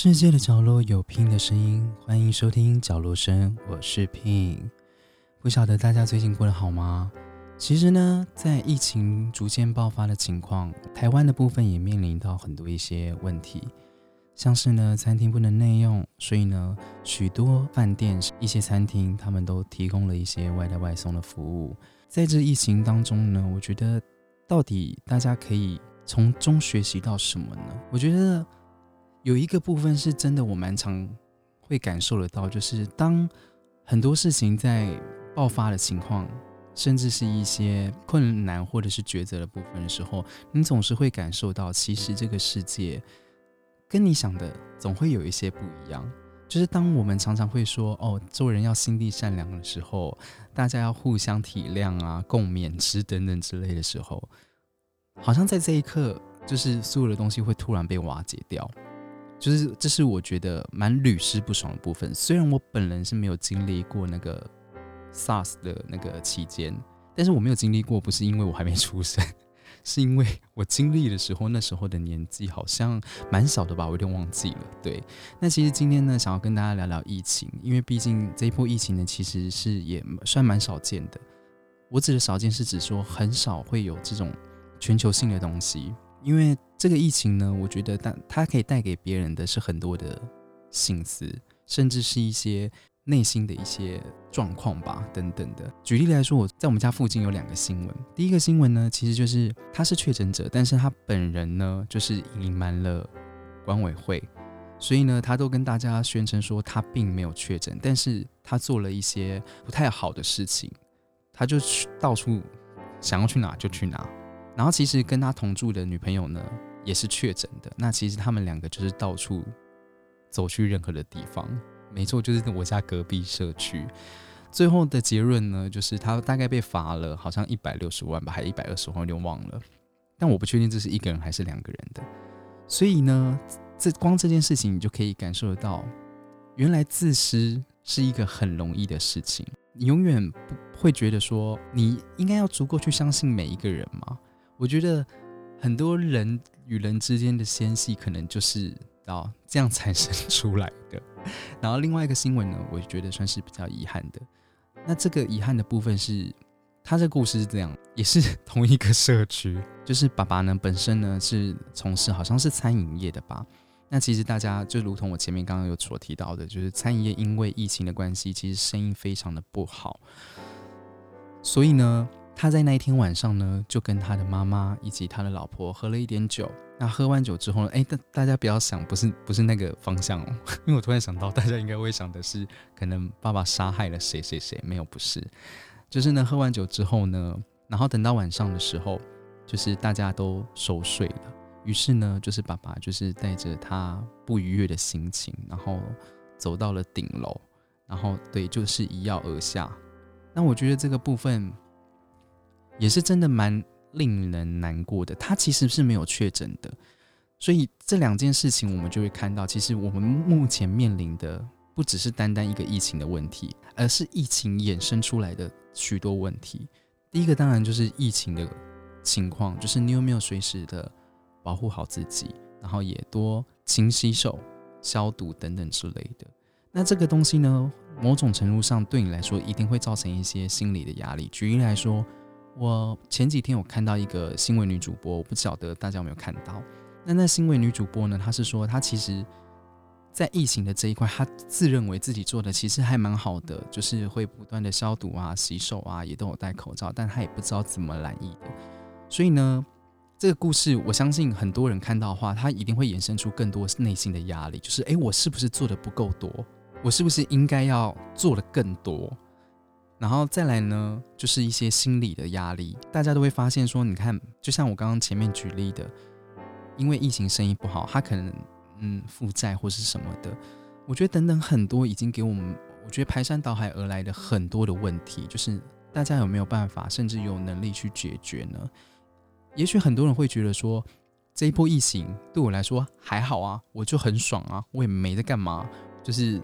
世界的角落有 Pin 的声音，欢迎收听角落声，我是 Pin。不晓得大家最近过得好吗？其实呢，在疫情逐渐爆发的情况，台湾的部分也面临到很多一些问题，像是呢，餐厅不能内用，所以呢，许多饭店、一些餐厅他们都提供了一些外带外送的服务。在这疫情当中呢，我觉得到底大家可以从中学习到什么呢？我觉得。有一个部分是真的，我蛮常会感受得到，就是当很多事情在爆发的情况，甚至是一些困难或者是抉择的部分的时候，你总是会感受到，其实这个世界跟你想的总会有一些不一样。就是当我们常常会说“哦，做人要心地善良”的时候，大家要互相体谅啊，共勉之等等之类的时候，好像在这一刻，就是所有的东西会突然被瓦解掉。就是这是我觉得蛮屡试不爽的部分。虽然我本人是没有经历过那个 SARS 的那个期间，但是我没有经历过，不是因为我还没出生，是因为我经历的时候，那时候的年纪好像蛮小的吧，我有点忘记了。对，那其实今天呢，想要跟大家聊聊疫情，因为毕竟这一波疫情呢，其实是也算蛮少见的。我指的少见是指说很少会有这种全球性的东西。因为这个疫情呢，我觉得它它可以带给别人的是很多的心思，甚至是一些内心的一些状况吧，等等的。举例来说，我在我们家附近有两个新闻。第一个新闻呢，其实就是他是确诊者，但是他本人呢，就是隐瞒了管委会，所以呢，他都跟大家宣称说他并没有确诊，但是他做了一些不太好的事情，他就去到处想要去哪就去哪。然后其实跟他同住的女朋友呢，也是确诊的。那其实他们两个就是到处走去任何的地方，没错，就是我家隔壁社区。最后的结论呢，就是他大概被罚了，好像一百六十万吧，还是一百二十万，有点忘了。但我不确定这是一个人还是两个人的。所以呢，这光这件事情，你就可以感受得到，原来自私是一个很容易的事情。你永远不会觉得说，你应该要足够去相信每一个人吗？我觉得很多人与人之间的纤细，可能就是到这样产生出来的。然后另外一个新闻呢，我觉得算是比较遗憾的。那这个遗憾的部分是，他这故事是这样，也是 同一个社区，就是爸爸呢本身呢是从事好像是餐饮业的吧。那其实大家就如同我前面刚刚有所提到的，就是餐饮业因为疫情的关系，其实生意非常的不好，所以呢。他在那一天晚上呢，就跟他的妈妈以及他的老婆喝了一点酒。那喝完酒之后呢，哎，大大家不要想，不是不是那个方向哦，因为我突然想到，大家应该会想的是，可能爸爸杀害了谁谁谁，没有，不是，就是呢，喝完酒之后呢，然后等到晚上的时候，就是大家都熟睡了，于是呢，就是爸爸就是带着他不愉悦的心情，然后走到了顶楼，然后对，就是一跃而下。那我觉得这个部分。也是真的蛮令人难过的。他其实是没有确诊的，所以这两件事情我们就会看到，其实我们目前面临的不只是单单一个疫情的问题，而是疫情衍生出来的许多问题。第一个当然就是疫情的情况，就是你有没有随时的保护好自己，然后也多勤洗手、消毒等等之类的。那这个东西呢，某种程度上对你来说一定会造成一些心理的压力。举例来说。我前几天有看到一个新闻女主播，我不晓得大家有没有看到。那那新闻女主播呢？她是说，她其实，在疫情的这一块，她自认为自己做的其实还蛮好的，就是会不断的消毒啊、洗手啊，也都有戴口罩，但她也不知道怎么染疫的。所以呢，这个故事，我相信很多人看到的话，他一定会衍生出更多内心的压力，就是诶，我是不是做的不够多？我是不是应该要做的更多？然后再来呢，就是一些心理的压力，大家都会发现说，你看，就像我刚刚前面举例的，因为疫情生意不好，他可能嗯负债或是什么的，我觉得等等很多已经给我们，我觉得排山倒海而来的很多的问题，就是大家有没有办法，甚至有能力去解决呢？也许很多人会觉得说，这一波疫情对我来说还好啊，我就很爽啊，我也没在干嘛，就是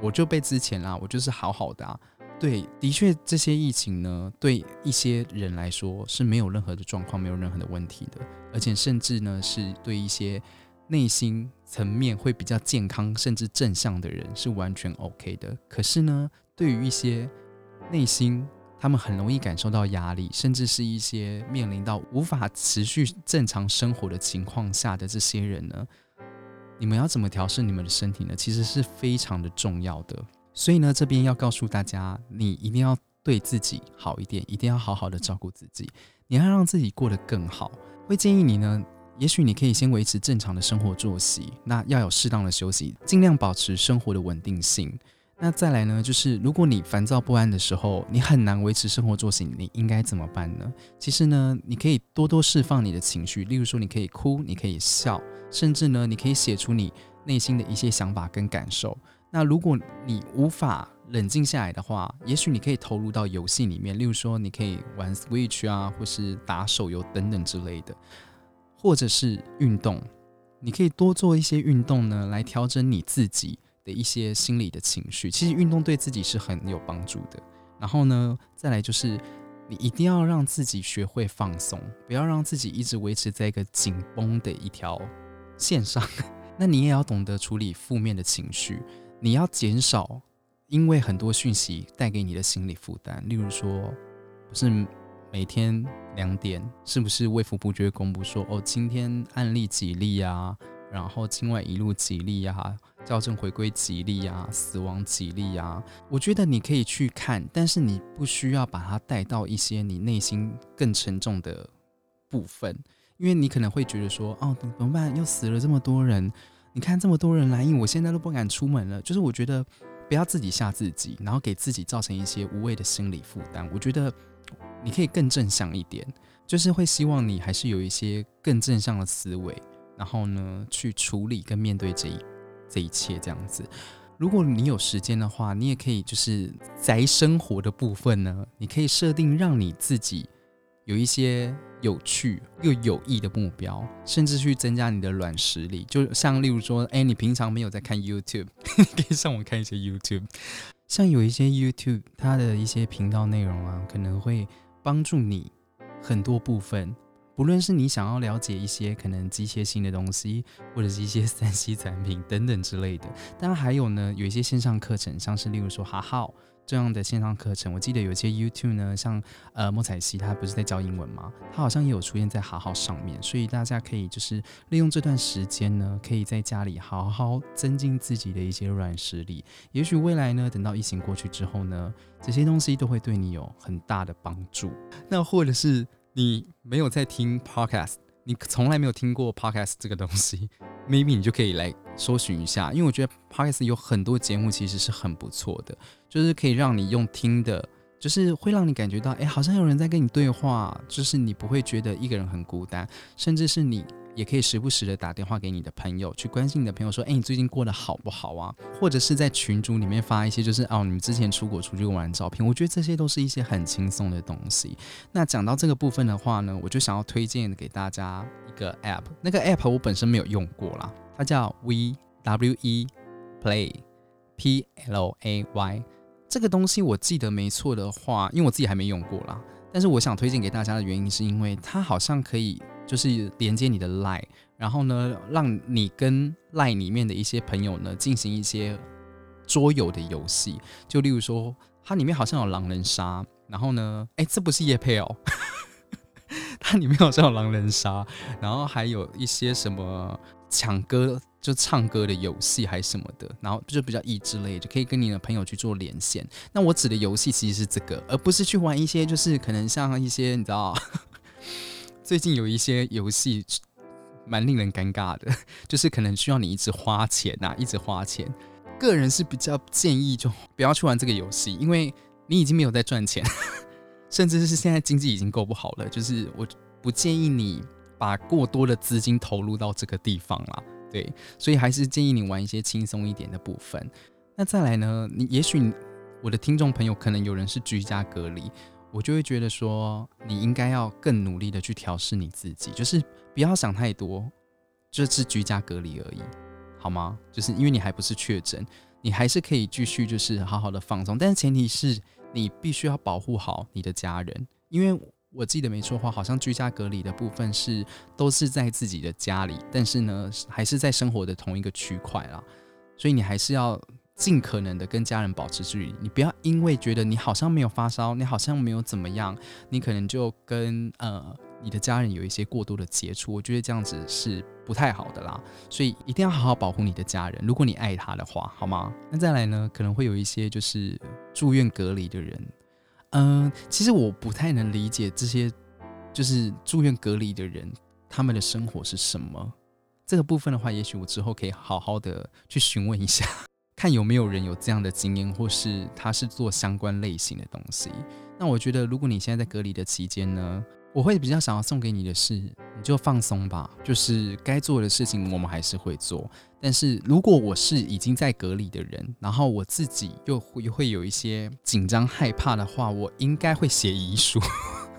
我就被之前啦，我就是好好的啊。对，的确，这些疫情呢，对一些人来说是没有任何的状况，没有任何的问题的，而且甚至呢，是对一些内心层面会比较健康甚至正向的人是完全 OK 的。可是呢，对于一些内心他们很容易感受到压力，甚至是一些面临到无法持续正常生活的情况下的这些人呢，你们要怎么调试你们的身体呢？其实是非常的重要的。所以呢，这边要告诉大家，你一定要对自己好一点，一定要好好的照顾自己，你要让自己过得更好。会建议你呢，也许你可以先维持正常的生活作息，那要有适当的休息，尽量保持生活的稳定性。那再来呢，就是如果你烦躁不安的时候，你很难维持生活作息，你应该怎么办呢？其实呢，你可以多多释放你的情绪，例如说，你可以哭，你可以笑，甚至呢，你可以写出你内心的一些想法跟感受。那如果你无法冷静下来的话，也许你可以投入到游戏里面，例如说你可以玩 Switch 啊，或是打手游等等之类的，或者是运动，你可以多做一些运动呢，来调整你自己的一些心理的情绪。其实运动对自己是很有帮助的。然后呢，再来就是你一定要让自己学会放松，不要让自己一直维持在一个紧绷的一条线上。那你也要懂得处理负面的情绪。你要减少，因为很多讯息带给你的心理负担。例如说，不是每天两点，是不是卫福部就会公布说，哦，今天案例几例啊，然后境外一路几例啊，校正回归几例啊，死亡几例啊？我觉得你可以去看，但是你不需要把它带到一些你内心更沉重的部分，因为你可能会觉得说，哦，怎么办？又死了这么多人。你看这么多人来应，我现在都不敢出门了。就是我觉得不要自己吓自己，然后给自己造成一些无谓的心理负担。我觉得你可以更正向一点，就是会希望你还是有一些更正向的思维，然后呢去处理跟面对这一这一切这样子。如果你有时间的话，你也可以就是宅生活的部分呢，你可以设定让你自己。有一些有趣又有益的目标，甚至去增加你的软实力。就像例如说，哎，你平常没有在看 YouTube，可以上网看一些 YouTube。像有一些 YouTube，它的一些频道内容啊，可能会帮助你很多部分。不论是你想要了解一些可能机械性的东西，或者是一些三 C 产品等等之类的。当然还有呢，有一些线上课程，像是例如说哈好。这样的线上课程，我记得有些 YouTube 呢，像呃莫彩希，他不是在教英文吗？他好像也有出现在好好上面，所以大家可以就是利用这段时间呢，可以在家里好好增进自己的一些软实力。也许未来呢，等到疫情过去之后呢，这些东西都会对你有很大的帮助。那或者是你没有在听 Podcast，你从来没有听过 Podcast 这个东西。maybe 你就可以来搜寻一下，因为我觉得 podcast 有很多节目其实是很不错的，就是可以让你用听的，就是会让你感觉到，哎，好像有人在跟你对话，就是你不会觉得一个人很孤单，甚至是你。也可以时不时的打电话给你的朋友，去关心你的朋友，说：“哎，你最近过得好不好啊？”或者是在群组里面发一些，就是哦，你们之前出国出去玩的照片。我觉得这些都是一些很轻松的东西。那讲到这个部分的话呢，我就想要推荐给大家一个 App。那个 App 我本身没有用过啦，它叫 We W E Play P L A Y。这个东西我记得没错的话，因为我自己还没用过啦。但是我想推荐给大家的原因，是因为它好像可以。就是连接你的 Line，然后呢，让你跟 Line 里面的一些朋友呢进行一些桌游的游戏。就例如说，它里面好像有狼人杀，然后呢，哎，这不是叶配哦，它里面好像有狼人杀，然后还有一些什么抢歌就唱歌的游戏还是什么的，然后就比较益智类，就可以跟你的朋友去做连线。那我指的游戏其实是这个，而不是去玩一些就是可能像一些你知道。最近有一些游戏蛮令人尴尬的，就是可能需要你一直花钱呐，一直花钱。个人是比较建议就不要去玩这个游戏，因为你已经没有在赚钱，甚至是现在经济已经够不好了。就是我不建议你把过多的资金投入到这个地方啦。对，所以还是建议你玩一些轻松一点的部分。那再来呢，你也许我的听众朋友可能有人是居家隔离。我就会觉得说，你应该要更努力的去调试你自己，就是不要想太多，就是居家隔离而已，好吗？就是因为你还不是确诊，你还是可以继续就是好好的放松，但是前提是你必须要保护好你的家人，因为我记得没错话，好像居家隔离的部分是都是在自己的家里，但是呢，还是在生活的同一个区块啦。所以你还是要尽可能的跟家人保持距离。你不要因为觉得你好像没有发烧，你好像没有怎么样，你可能就跟呃你的家人有一些过多的接触。我觉得这样子是不太好的啦。所以一定要好好保护你的家人，如果你爱他的话，好吗？那再来呢，可能会有一些就是住院隔离的人。嗯，其实我不太能理解这些，就是住院隔离的人，他们的生活是什么？这个部分的话，也许我之后可以好好的去询问一下，看有没有人有这样的经验，或是他是做相关类型的东西。那我觉得，如果你现在在隔离的期间呢？我会比较想要送给你的是，你就放松吧，就是该做的事情我们还是会做。但是如果我是已经在隔离的人，然后我自己又会会有一些紧张害怕的话，我应该会写遗书。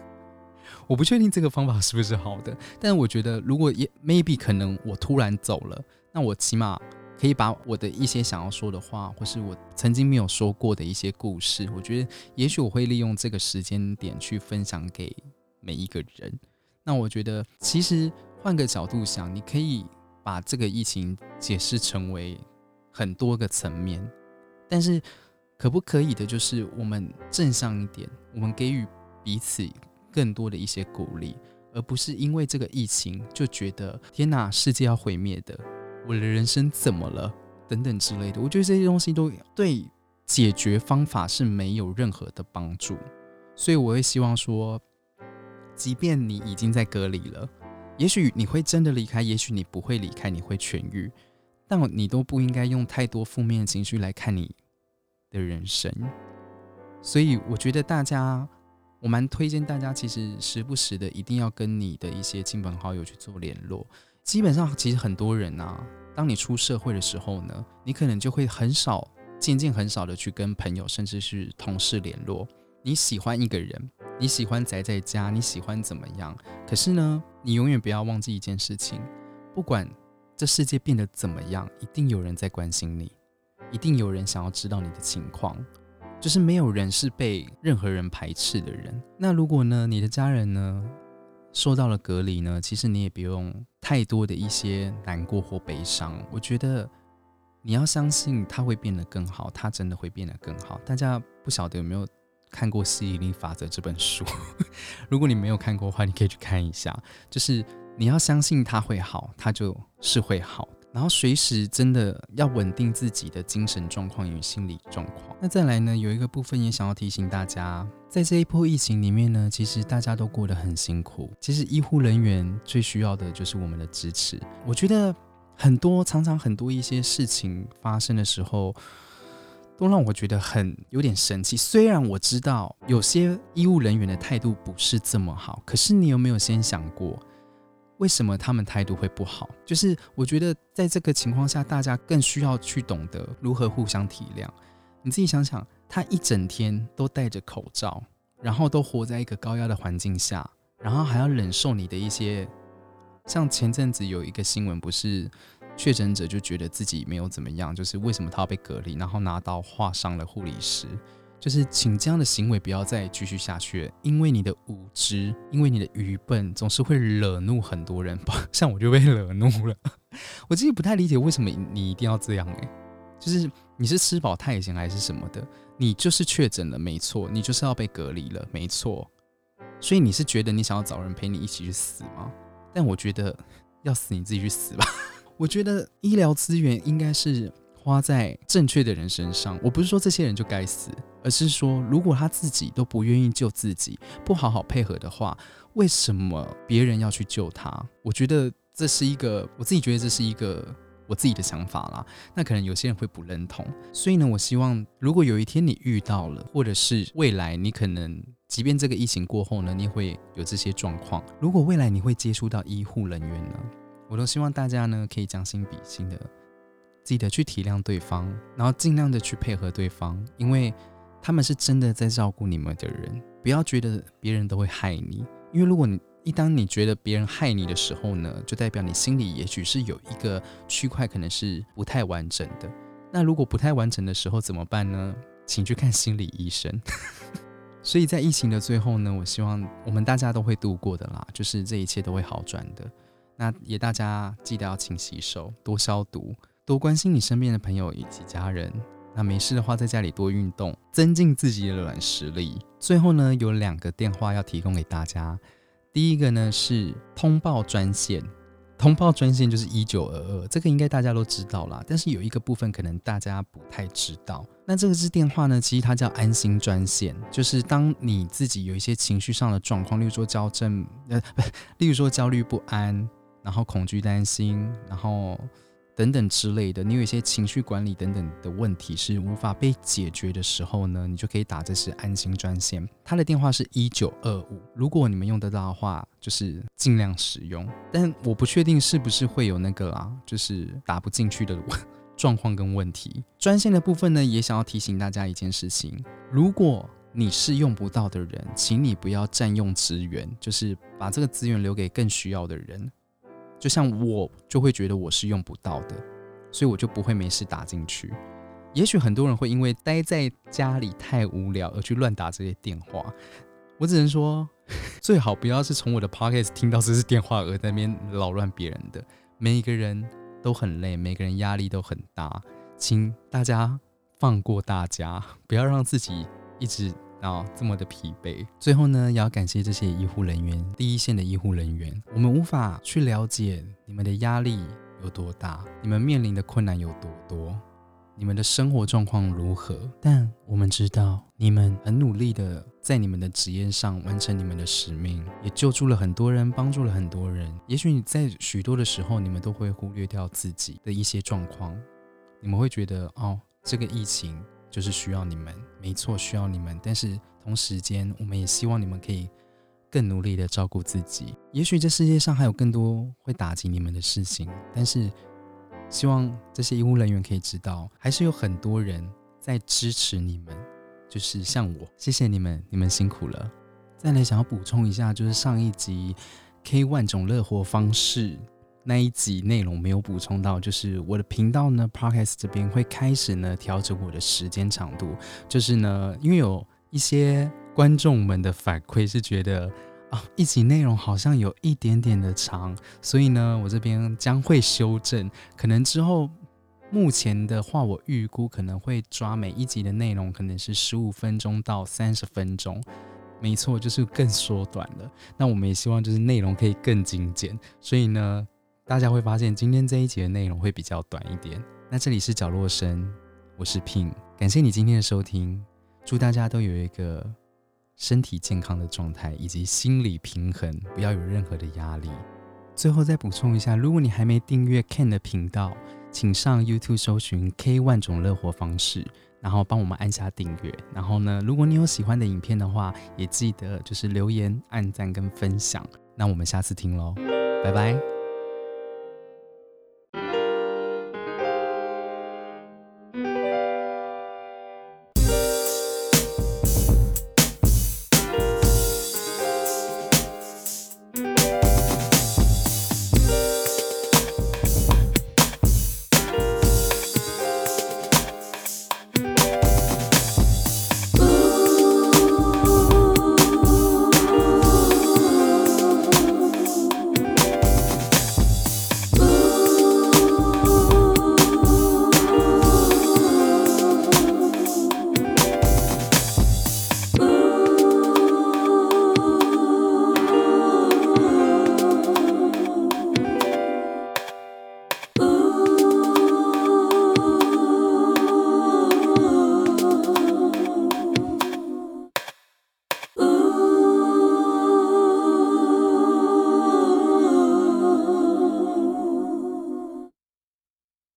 我不确定这个方法是不是好的，但我觉得如果也 maybe 可能我突然走了，那我起码可以把我的一些想要说的话，或是我曾经没有说过的一些故事，我觉得也许我会利用这个时间点去分享给。每一个人，那我觉得其实换个角度想，你可以把这个疫情解释成为很多个层面，但是可不可以的，就是我们正向一点，我们给予彼此更多的一些鼓励，而不是因为这个疫情就觉得天哪，世界要毁灭的，我的人生怎么了等等之类的。我觉得这些东西都对解决方法是没有任何的帮助，所以我会希望说。即便你已经在隔离了，也许你会真的离开，也许你不会离开，你会痊愈，但你都不应该用太多负面的情绪来看你的人生。所以我觉得大家，我蛮推荐大家，其实时不时的一定要跟你的一些亲朋好友去做联络。基本上，其实很多人啊，当你出社会的时候呢，你可能就会很少，渐渐很少的去跟朋友甚至是同事联络。你喜欢一个人。你喜欢宅在家，你喜欢怎么样？可是呢，你永远不要忘记一件事情：不管这世界变得怎么样，一定有人在关心你，一定有人想要知道你的情况。就是没有人是被任何人排斥的人。那如果呢，你的家人呢受到了隔离呢，其实你也不用太多的一些难过或悲伤。我觉得你要相信他会变得更好，他真的会变得更好。大家不晓得有没有？看过《吸引力法则》这本书，如果你没有看过的话，你可以去看一下。就是你要相信它会好，它就是会好。然后随时真的要稳定自己的精神状况与心理状况。那再来呢，有一个部分也想要提醒大家，在这一波疫情里面呢，其实大家都过得很辛苦。其实医护人员最需要的就是我们的支持。我觉得很多常常很多一些事情发生的时候。都让我觉得很有点生气。虽然我知道有些医务人员的态度不是这么好，可是你有没有先想过，为什么他们态度会不好？就是我觉得在这个情况下，大家更需要去懂得如何互相体谅。你自己想想，他一整天都戴着口罩，然后都活在一个高压的环境下，然后还要忍受你的一些，像前阵子有一个新闻不是？确诊者就觉得自己没有怎么样，就是为什么他要被隔离，然后拿刀划伤了护理师，就是请这样的行为不要再继续下去，因为你的无知，因为你的愚笨，总是会惹怒很多人。像我就被惹怒了，我自己不太理解为什么你一定要这样诶，就是你是吃饱太闲还是什么的？你就是确诊了，没错，你就是要被隔离了，没错。所以你是觉得你想要找人陪你一起去死吗？但我觉得要死你自己去死吧。我觉得医疗资源应该是花在正确的人身上。我不是说这些人就该死，而是说如果他自己都不愿意救自己，不好好配合的话，为什么别人要去救他？我觉得这是一个我自己觉得这是一个我自己的想法啦。那可能有些人会不认同。所以呢，我希望如果有一天你遇到了，或者是未来你可能，即便这个疫情过后呢，你会有这些状况。如果未来你会接触到医护人员呢？我都希望大家呢可以将心比心的，记得去体谅对方，然后尽量的去配合对方，因为他们是真的在照顾你们的人。不要觉得别人都会害你，因为如果你一当你觉得别人害你的时候呢，就代表你心里也许是有一个区块可能是不太完整的。那如果不太完整的时候怎么办呢？请去看心理医生。所以在疫情的最后呢，我希望我们大家都会度过的啦，就是这一切都会好转的。那也大家记得要勤洗手，多消毒，多关心你身边的朋友以及家人。那没事的话，在家里多运动，增进自己的软实力。最后呢，有两个电话要提供给大家。第一个呢是通报专线，通报专线就是一九二二，这个应该大家都知道啦。但是有一个部分可能大家不太知道，那这个是电话呢，其实它叫安心专线，就是当你自己有一些情绪上的状况，例如说焦症，呃，例如说焦虑不安，然后恐惧担心，然后。等等之类的，你有一些情绪管理等等的问题是无法被解决的时候呢，你就可以打这是安心专线，它的电话是一九二五。如果你们用得到的话，就是尽量使用。但我不确定是不是会有那个啊，就是打不进去的 状况跟问题。专线的部分呢，也想要提醒大家一件事情：如果你是用不到的人，请你不要占用资源，就是把这个资源留给更需要的人。就像我就会觉得我是用不到的，所以我就不会没事打进去。也许很多人会因为待在家里太无聊而去乱打这些电话。我只能说，最好不要是从我的 podcast 听到这是电话而在那边扰乱别人的。每一个人都很累，每个人压力都很大，请大家放过大家，不要让自己一直。啊，这么的疲惫。最后呢，也要感谢这些医护人员，第一线的医护人员。我们无法去了解你们的压力有多大，你们面临的困难有多多，你们的生活状况如何。但我们知道，你们很努力的在你们的职业上完成你们的使命，也救助了很多人，帮助了很多人。也许你在许多的时候，你们都会忽略掉自己的一些状况，你们会觉得，哦，这个疫情。就是需要你们，没错，需要你们。但是同时间，我们也希望你们可以更努力的照顾自己。也许这世界上还有更多会打击你们的事情，但是希望这些医务人员可以知道，还是有很多人在支持你们。就是像我，谢谢你们，你们辛苦了。再来想要补充一下，就是上一集 K 万种乐活方式。那一集内容没有补充到，就是我的频道呢，Podcast 这边会开始呢调整我的时间长度，就是呢，因为有一些观众们的反馈是觉得啊，一集内容好像有一点点的长，所以呢，我这边将会修正，可能之后目前的话，我预估可能会抓每一集的内容可能是十五分钟到三十分钟，没错，就是更缩短了。那我们也希望就是内容可以更精简，所以呢。大家会发现今天这一集的内容会比较短一点。那这里是角落声，我是 Pin，感谢你今天的收听，祝大家都有一个身体健康的状态，以及心理平衡，不要有任何的压力。最后再补充一下，如果你还没订阅 Ken 的频道，请上 YouTube 搜寻 K 万种乐活方式，然后帮我们按下订阅。然后呢，如果你有喜欢的影片的话，也记得就是留言、按赞跟分享。那我们下次听喽，拜拜。